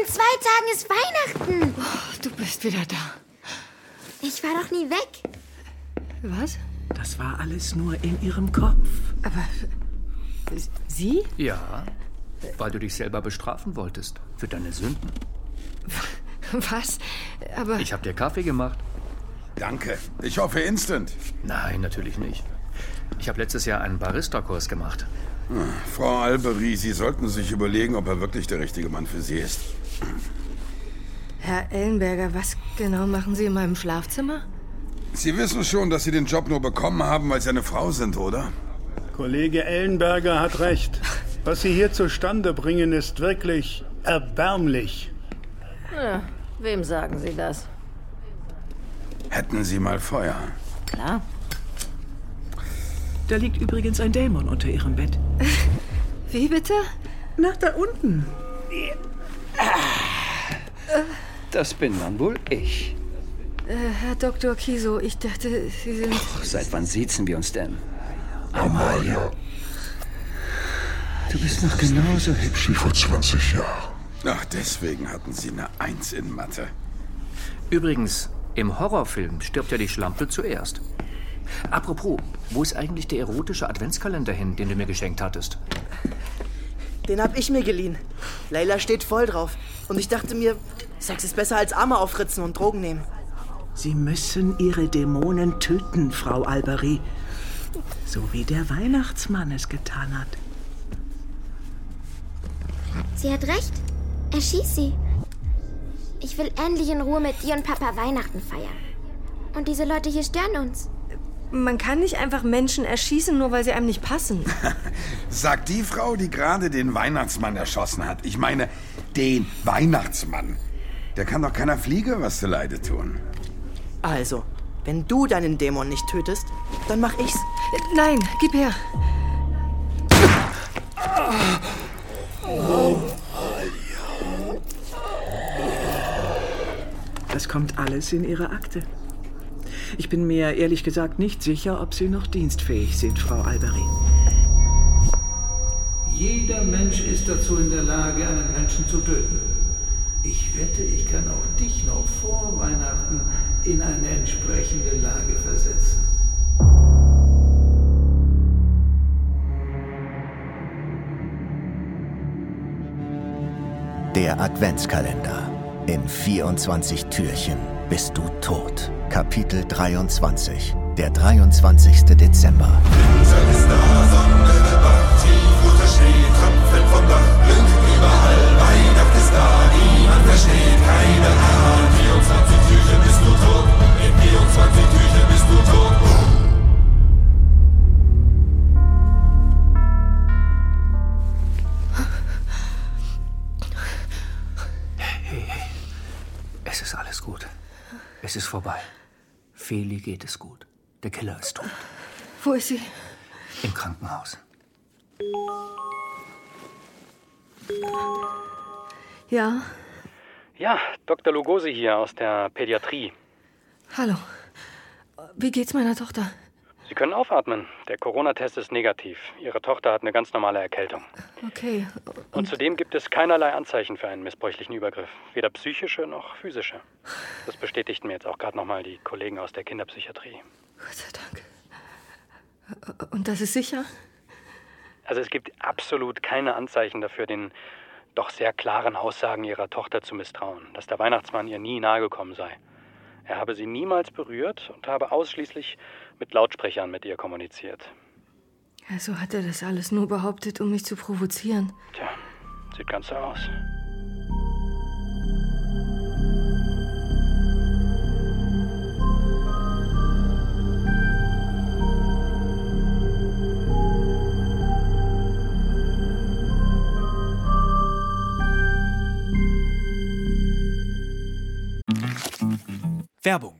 In zwei Tagen ist Weihnachten. Oh, du bist wieder da. Ich war doch nie weg. Was? Das war alles nur in ihrem Kopf. Aber Sie? Ja, weil du dich selber bestrafen wolltest für deine Sünden. Was? Aber Ich habe dir Kaffee gemacht. Danke. Ich hoffe instant. Nein, natürlich nicht. Ich habe letztes Jahr einen Barista-Kurs gemacht. Frau Albery, Sie sollten sich überlegen, ob er wirklich der richtige Mann für Sie ist. Herr Ellenberger, was genau machen Sie in meinem Schlafzimmer? Sie wissen schon, dass Sie den Job nur bekommen haben, weil Sie eine Frau sind, oder? Kollege Ellenberger hat recht. Was Sie hier zustande bringen, ist wirklich erbärmlich. Ja, wem sagen Sie das? Hätten Sie mal Feuer. Klar. Da liegt übrigens ein Dämon unter ihrem Bett. Wie bitte? Nach da unten. Das bin dann wohl ich. Äh, Herr Dr. Kiso, ich dachte, Sie sind. Seit wann siezen wir uns denn? Amalia. Du bist noch genauso hübsch. Wie vor 20 Jahren. Ach, deswegen hatten Sie eine Eins in Mathe. Übrigens, im Horrorfilm stirbt ja die Schlampe zuerst. Apropos, wo ist eigentlich der erotische Adventskalender hin, den du mir geschenkt hattest? Den hab ich mir geliehen. Leila steht voll drauf. Und ich dachte mir, Sex ist besser als Arme aufritzen und Drogen nehmen. Sie müssen Ihre Dämonen töten, Frau Albery. So wie der Weihnachtsmann es getan hat. Sie hat recht. Erschieß sie. Ich will endlich in Ruhe mit dir und Papa Weihnachten feiern. Und diese Leute hier stören uns. Man kann nicht einfach Menschen erschießen, nur weil sie einem nicht passen. Sagt die Frau, die gerade den Weihnachtsmann erschossen hat. Ich meine, den Weihnachtsmann. Der kann doch keiner Fliege was zu Leide tun. Also, wenn du deinen Dämon nicht tötest, dann mach ich's. Nein, gib her. Das kommt alles in Ihre Akte. Ich bin mir ehrlich gesagt nicht sicher, ob Sie noch dienstfähig sind, Frau Albery. Jeder Mensch ist dazu in der Lage, einen Menschen zu töten. Ich wette, ich kann auch dich noch vor Weihnachten in eine entsprechende Lage versetzen. Der Adventskalender. In 24 Türchen bist du tot. Kapitel 23. Der 23. Dezember. Keine Ahnung. 24 Türchen bist du tot, in 24 Türchen bist du tot. Es ist vorbei. Feli geht es gut. Der Killer ist tot. Wo ist sie? Im Krankenhaus. Ja, Ja, Dr. Lugosi hier aus der Pädiatrie. hallo. Wie geht's meiner Tochter? Sie können aufatmen. Der Corona-Test ist negativ. Ihre Tochter hat eine ganz normale Erkältung. Okay. Und zudem gibt es keinerlei Anzeichen für einen missbräuchlichen Übergriff. Weder psychische noch physische. Das bestätigten mir jetzt auch gerade nochmal die Kollegen aus der Kinderpsychiatrie. Gott sei Dank. Und das ist sicher? Also es gibt absolut keine Anzeichen dafür, den doch sehr klaren Aussagen ihrer Tochter zu misstrauen, dass der Weihnachtsmann ihr nie nahegekommen sei. Er habe sie niemals berührt und habe ausschließlich mit Lautsprechern mit ihr kommuniziert. Also hat er das alles nur behauptet, um mich zu provozieren. Tja, sieht ganz so aus. Werbung.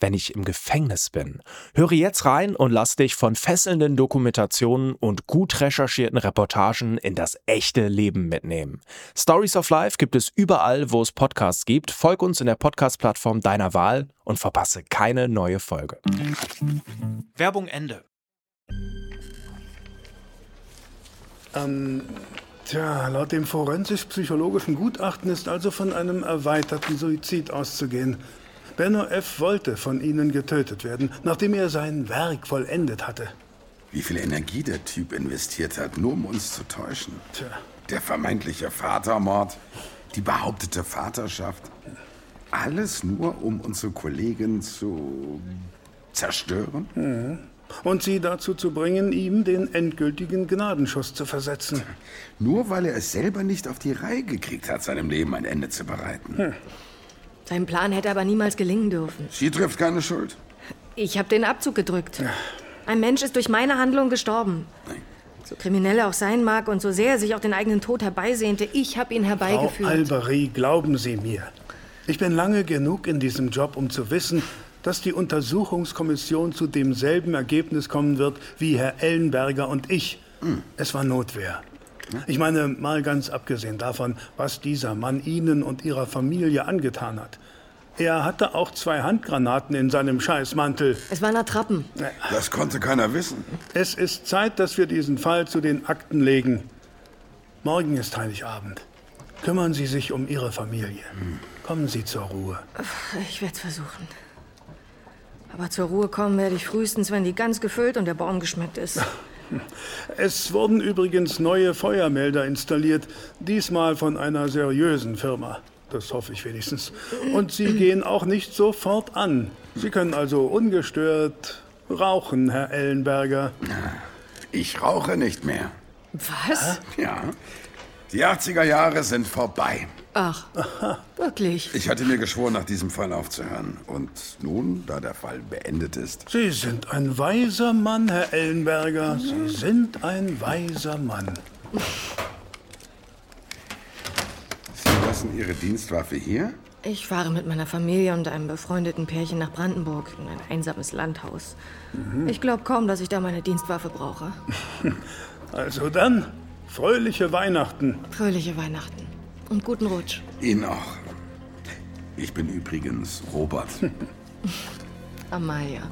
wenn ich im Gefängnis bin? Höre jetzt rein und lass dich von fesselnden Dokumentationen und gut recherchierten Reportagen in das echte Leben mitnehmen. Stories of Life gibt es überall, wo es Podcasts gibt. Folg uns in der Podcast-Plattform deiner Wahl und verpasse keine neue Folge. Werbung Ende. Ähm, tja, laut dem forensisch-psychologischen Gutachten ist also von einem erweiterten Suizid auszugehen. Benno F. wollte von Ihnen getötet werden, nachdem er sein Werk vollendet hatte. Wie viel Energie der Typ investiert hat, nur um uns zu täuschen. Tja. Der vermeintliche Vatermord, die behauptete Vaterschaft. Alles nur, um unsere Kollegin zu zerstören? Mhm. Und sie dazu zu bringen, ihm den endgültigen Gnadenschuss zu versetzen. Nur weil er es selber nicht auf die Reihe gekriegt hat, seinem Leben ein Ende zu bereiten. Hm. Sein Plan hätte aber niemals gelingen dürfen. Sie trifft keine Schuld. Ich habe den Abzug gedrückt. Ein Mensch ist durch meine Handlung gestorben. So kriminell er auch sein mag und so sehr er sich auch den eigenen Tod herbeisehnte, ich habe ihn Frau herbeigeführt. Albery, glauben Sie mir. Ich bin lange genug in diesem Job, um zu wissen, dass die Untersuchungskommission zu demselben Ergebnis kommen wird wie Herr Ellenberger und ich. Es war Notwehr. Ich meine, mal ganz abgesehen davon, was dieser Mann Ihnen und Ihrer Familie angetan hat. Er hatte auch zwei Handgranaten in seinem Scheißmantel. Es waren Attrappen. Das konnte keiner wissen. Es ist Zeit, dass wir diesen Fall zu den Akten legen. Morgen ist Heiligabend. Kümmern Sie sich um Ihre Familie. Kommen Sie zur Ruhe. Ich werde es versuchen. Aber zur Ruhe kommen werde ich frühestens, wenn die Gans gefüllt und der Baum geschmückt ist. Es wurden übrigens neue Feuermelder installiert, diesmal von einer seriösen Firma. Das hoffe ich wenigstens. Und sie gehen auch nicht sofort an. Sie können also ungestört rauchen, Herr Ellenberger. Ich rauche nicht mehr. Was? Ja. Die 80er Jahre sind vorbei. Ach, wirklich? Ich hatte mir geschworen, nach diesem Fall aufzuhören. Und nun, da der Fall beendet ist, Sie sind ein weiser Mann, Herr Ellenberger. Sie sind ein weiser Mann. Sie lassen Ihre Dienstwaffe hier? Ich fahre mit meiner Familie und einem befreundeten Pärchen nach Brandenburg in ein einsames Landhaus. Ich glaube kaum, dass ich da meine Dienstwaffe brauche. Also dann, fröhliche Weihnachten. Fröhliche Weihnachten und guten Rutsch. Ihnen auch. Ich bin übrigens Robert. Amalia.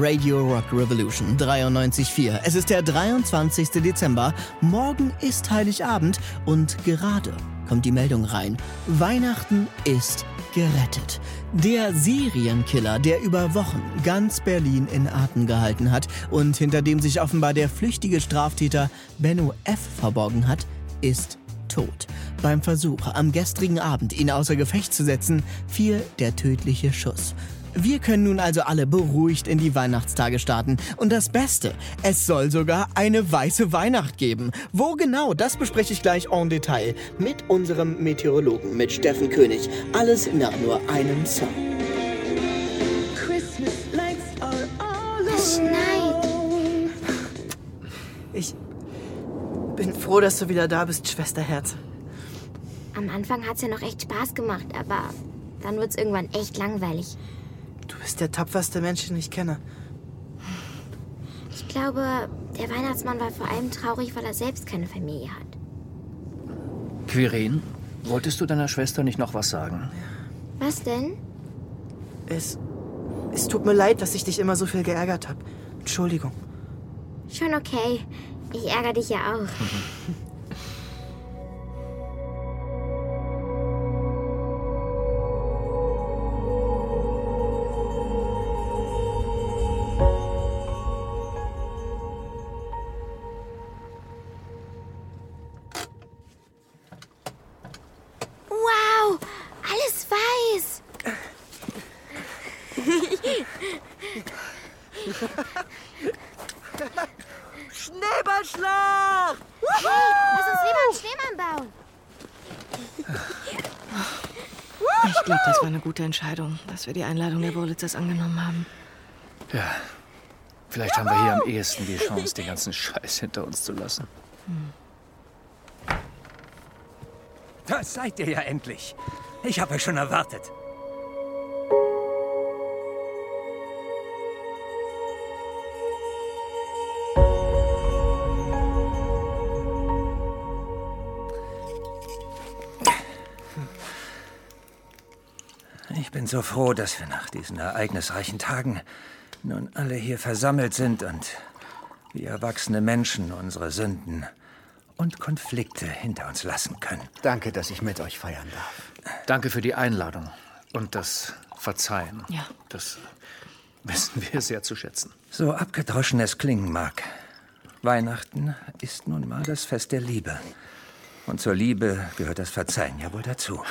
Radio Rock Revolution 93.4. Es ist der 23. Dezember. Morgen ist Heiligabend und gerade kommt die Meldung rein. Weihnachten ist gerettet. Der Serienkiller, der über Wochen ganz Berlin in Atem gehalten hat und hinter dem sich offenbar der flüchtige Straftäter Benno F. verborgen hat, ist tot. Beim Versuch, am gestrigen Abend ihn außer Gefecht zu setzen, fiel der tödliche Schuss. Wir können nun also alle beruhigt in die Weihnachtstage starten. Und das Beste, es soll sogar eine weiße Weihnacht geben. Wo genau, das bespreche ich gleich en Detail mit unserem Meteorologen, mit Steffen König. Alles nach nur einem Song. Es schneit. Ich bin froh, dass du wieder da bist, Schwesterherz. Am Anfang hat's ja noch echt Spaß gemacht, aber dann wird's irgendwann echt langweilig. Du bist der tapferste Mensch, den ich kenne. Ich glaube, der Weihnachtsmann war vor allem traurig, weil er selbst keine Familie hat. Quirin, wolltest du deiner Schwester nicht noch was sagen? Was denn? Es. Es tut mir leid, dass ich dich immer so viel geärgert habe. Entschuldigung. Schon okay. Ich ärgere dich ja auch. gute Entscheidung, dass wir die Einladung der Wurlitzers angenommen haben. Ja, vielleicht haben wir hier am ehesten die Chance, den ganzen Scheiß hinter uns zu lassen. Da seid ihr ja endlich. Ich habe euch schon erwartet. So froh, dass wir nach diesen ereignisreichen Tagen nun alle hier versammelt sind und wie erwachsene Menschen unsere Sünden und Konflikte hinter uns lassen können. Danke, dass ich mit euch feiern darf. Danke für die Einladung und das Verzeihen. Ja. Das wissen wir sehr zu schätzen. So abgedroschen es klingen mag. Weihnachten ist nun mal das Fest der Liebe. Und zur Liebe gehört das Verzeihen ja wohl dazu.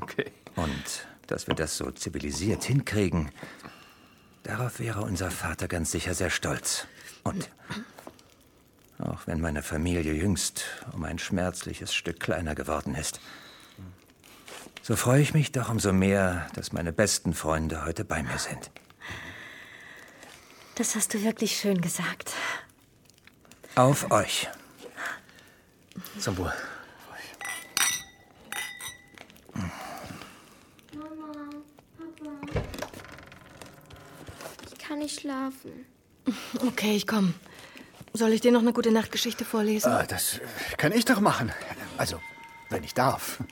Okay. Und dass wir das so zivilisiert hinkriegen, darauf wäre unser Vater ganz sicher sehr stolz. Und auch wenn meine Familie jüngst um ein schmerzliches Stück kleiner geworden ist, so freue ich mich doch umso mehr, dass meine besten Freunde heute bei mir sind. Das hast du wirklich schön gesagt. Auf euch. Zum Wohl. Mama, Papa. Ich kann nicht schlafen. Okay, ich komm. Soll ich dir noch eine gute Nachtgeschichte vorlesen? Ah, das kann ich doch machen. Also, wenn ich darf.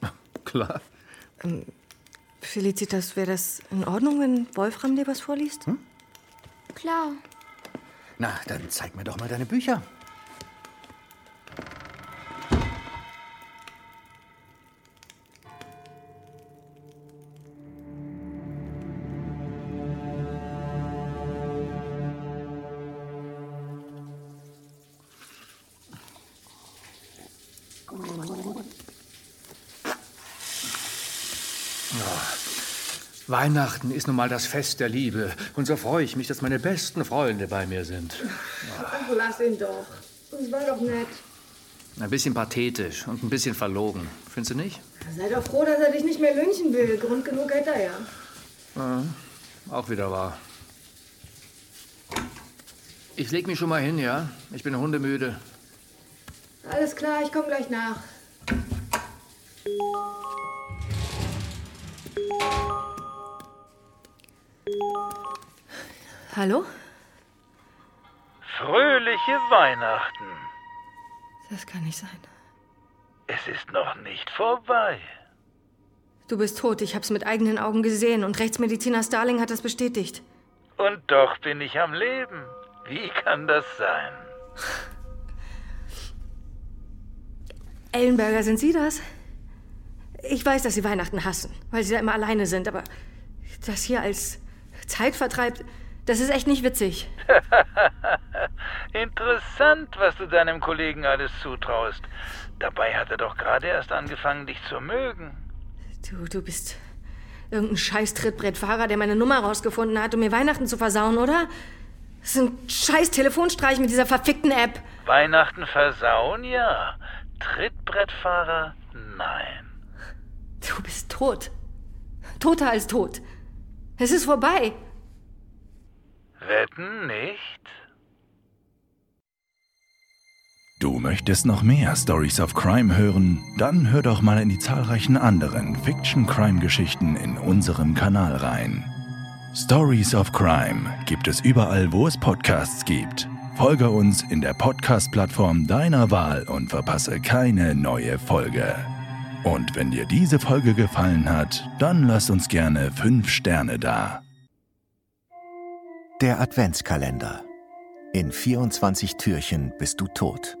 Klar. Ähm, Felicitas, wäre das in Ordnung, wenn Wolfram dir was vorliest? Hm? Klar. Na, dann zeig mir doch mal deine Bücher. Weihnachten ist nun mal das Fest der Liebe. Und so freue ich mich, dass meine besten Freunde bei mir sind. Ach, lass ihn doch. Das war doch nett. Ein bisschen pathetisch und ein bisschen verlogen. Findest du nicht? Sei doch froh, dass er dich nicht mehr lynchen will. Grund genug hätte er ja. Ja, auch wieder wahr. Ich leg mich schon mal hin, ja? Ich bin hundemüde. Alles klar, ich komme gleich nach. Hallo? Fröhliche Weihnachten. Das kann nicht sein. Es ist noch nicht vorbei. Du bist tot, ich hab's mit eigenen Augen gesehen und Rechtsmediziner Starling hat das bestätigt. Und doch bin ich am Leben. Wie kann das sein? Ellenberger, sind Sie das? Ich weiß, dass Sie Weihnachten hassen, weil Sie da immer alleine sind, aber das hier als Zeitvertreib, das ist echt nicht witzig. Interessant, was du deinem Kollegen alles zutraust. Dabei hat er doch gerade erst angefangen, dich zu mögen. Du, du bist irgendein scheiß Trittbrettfahrer, der meine Nummer rausgefunden hat, um mir Weihnachten zu versauen, oder? Das ist ein scheiß Telefonstreich mit dieser verfickten App. Weihnachten versauen, ja. Trittbrettfahrer, nein. Du bist tot. Toter als tot. Es ist vorbei. Wetten nicht? Du möchtest noch mehr Stories of Crime hören? Dann hör doch mal in die zahlreichen anderen Fiction-Crime-Geschichten in unserem Kanal rein. Stories of Crime gibt es überall, wo es Podcasts gibt. Folge uns in der Podcast-Plattform deiner Wahl und verpasse keine neue Folge. Und wenn dir diese Folge gefallen hat, dann lass uns gerne 5 Sterne da. Der Adventskalender. In 24 Türchen bist du tot.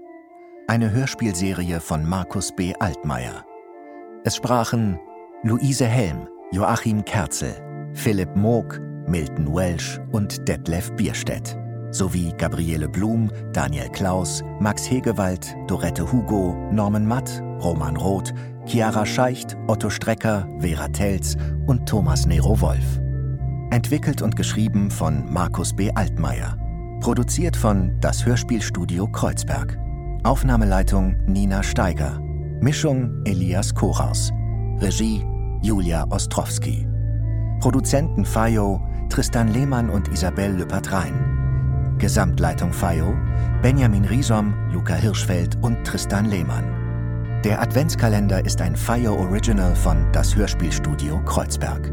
Eine Hörspielserie von Markus B. Altmaier. Es sprachen Luise Helm, Joachim Kerzel, Philipp Moog, Milton Welsh und Detlef Bierstedt. Sowie Gabriele Blum, Daniel Klaus, Max Hegewald, Dorette Hugo, Norman Matt, Roman Roth, Chiara Scheicht, Otto Strecker, Vera Telz und Thomas Nero Wolf. Entwickelt und geschrieben von Markus B. Altmaier. Produziert von Das Hörspielstudio Kreuzberg. Aufnahmeleitung Nina Steiger. Mischung Elias Koraus. Regie Julia Ostrowski. Produzenten FAIO Tristan Lehmann und Isabelle Lepatrein. Gesamtleitung FAIO Benjamin Riesom, Luca Hirschfeld und Tristan Lehmann. Der Adventskalender ist ein FAIO Original von Das Hörspielstudio Kreuzberg.